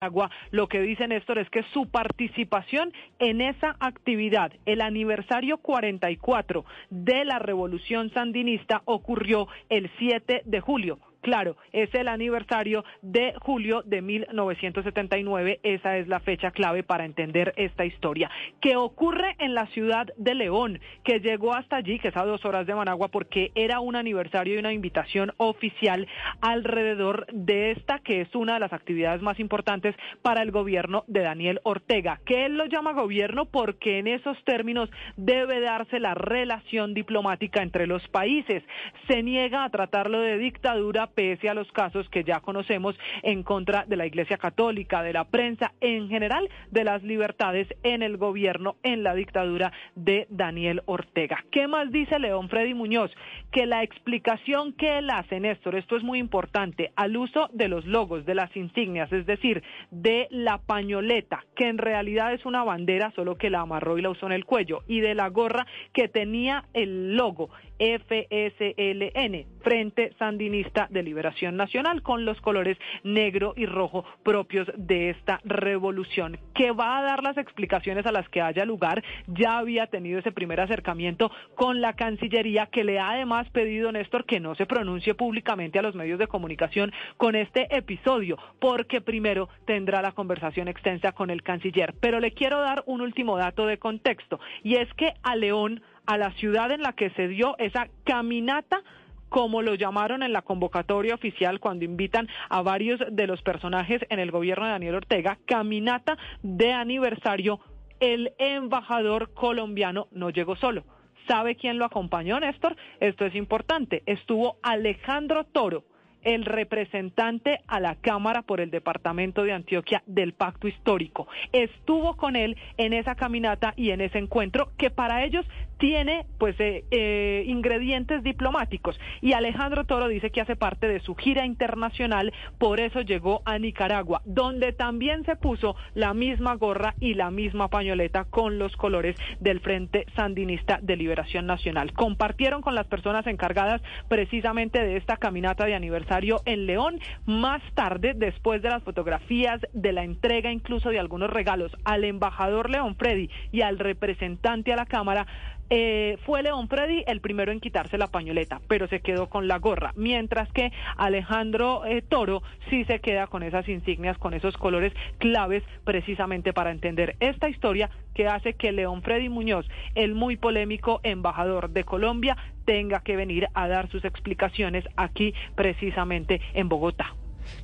Agua, lo que dice Néstor es que su participación en esa actividad, el aniversario 44 de la revolución sandinista, ocurrió el 7 de julio. Claro, es el aniversario de julio de 1979. Esa es la fecha clave para entender esta historia. Que ocurre en la ciudad de León, que llegó hasta allí, que es a dos horas de Managua, porque era un aniversario y una invitación oficial alrededor de esta, que es una de las actividades más importantes para el gobierno de Daniel Ortega. Que él lo llama gobierno porque en esos términos debe darse la relación diplomática entre los países. Se niega a tratarlo de dictadura pese a los casos que ya conocemos en contra de la Iglesia Católica, de la prensa, en general de las libertades en el gobierno, en la dictadura de Daniel Ortega. ¿Qué más dice León Freddy Muñoz? Que la explicación que él hace, Néstor, esto es muy importante, al uso de los logos, de las insignias, es decir, de la pañoleta, que en realidad es una bandera, solo que la amarró y la usó en el cuello, y de la gorra que tenía el logo FSLN, Frente Sandinista de Liberación Nacional, con los colores negro y rojo propios de esta revolución, que va a dar las explicaciones a las que haya lugar. Ya había tenido ese primer acercamiento con la Cancillería, que le ha además pedido, Néstor, que no se pronuncie públicamente a los medios de comunicación con este episodio, porque primero tendrá la conversación extensa con el canciller. Pero le quiero dar un último dato de contexto, y es que a León a la ciudad en la que se dio esa caminata como lo llamaron en la convocatoria oficial cuando invitan a varios de los personajes en el gobierno de Daniel Ortega, caminata de aniversario, el embajador colombiano no llegó solo. ¿Sabe quién lo acompañó, Néstor? Esto es importante. Estuvo Alejandro Toro el representante a la Cámara por el Departamento de Antioquia del Pacto Histórico. Estuvo con él en esa caminata y en ese encuentro que para ellos tiene pues eh, eh, ingredientes diplomáticos y Alejandro Toro dice que hace parte de su gira internacional, por eso llegó a Nicaragua, donde también se puso la misma gorra y la misma pañoleta con los colores del Frente Sandinista de Liberación Nacional. Compartieron con las personas encargadas precisamente de esta caminata de aniversario en León. Más tarde, después de las fotografías, de la entrega incluso de algunos regalos al embajador León Freddy y al representante a la Cámara, eh, fue León Freddy el primero en quitarse la pañoleta, pero se quedó con la gorra, mientras que Alejandro eh, Toro sí se queda con esas insignias, con esos colores claves precisamente para entender esta historia que hace que León Freddy Muñoz, el muy polémico embajador de Colombia, tenga que venir a dar sus explicaciones aquí precisamente en Bogotá.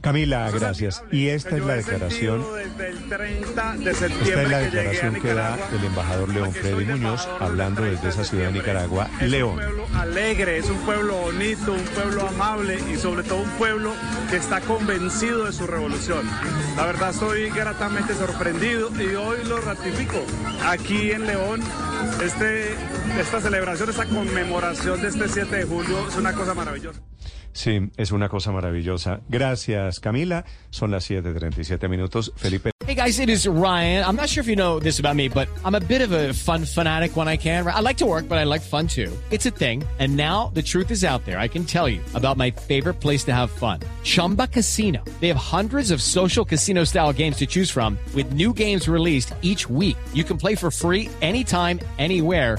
Camila, gracias. Y esta es la declaración. Esta es la declaración que da el embajador León Freddy Muñoz hablando desde esa ciudad de Nicaragua, León. Es un pueblo alegre, es un pueblo bonito, un pueblo amable y sobre todo un pueblo que está convencido de su revolución. La verdad estoy gratamente sorprendido y hoy lo ratifico. Aquí en León, este, esta celebración, esta conmemoración de este 7 de julio es una cosa maravillosa. Sí, es una cosa maravillosa. Gracias, Camila. Son las 7:37 minutos. Felipe. Hey guys, it is Ryan. I'm not sure if you know this about me, but I'm a bit of a fun fanatic when I can. I like to work, but I like fun too. It's a thing. And now the truth is out there. I can tell you about my favorite place to have fun. Chumba Casino. They have hundreds of social casino style games to choose from with new games released each week. You can play for free anytime, anywhere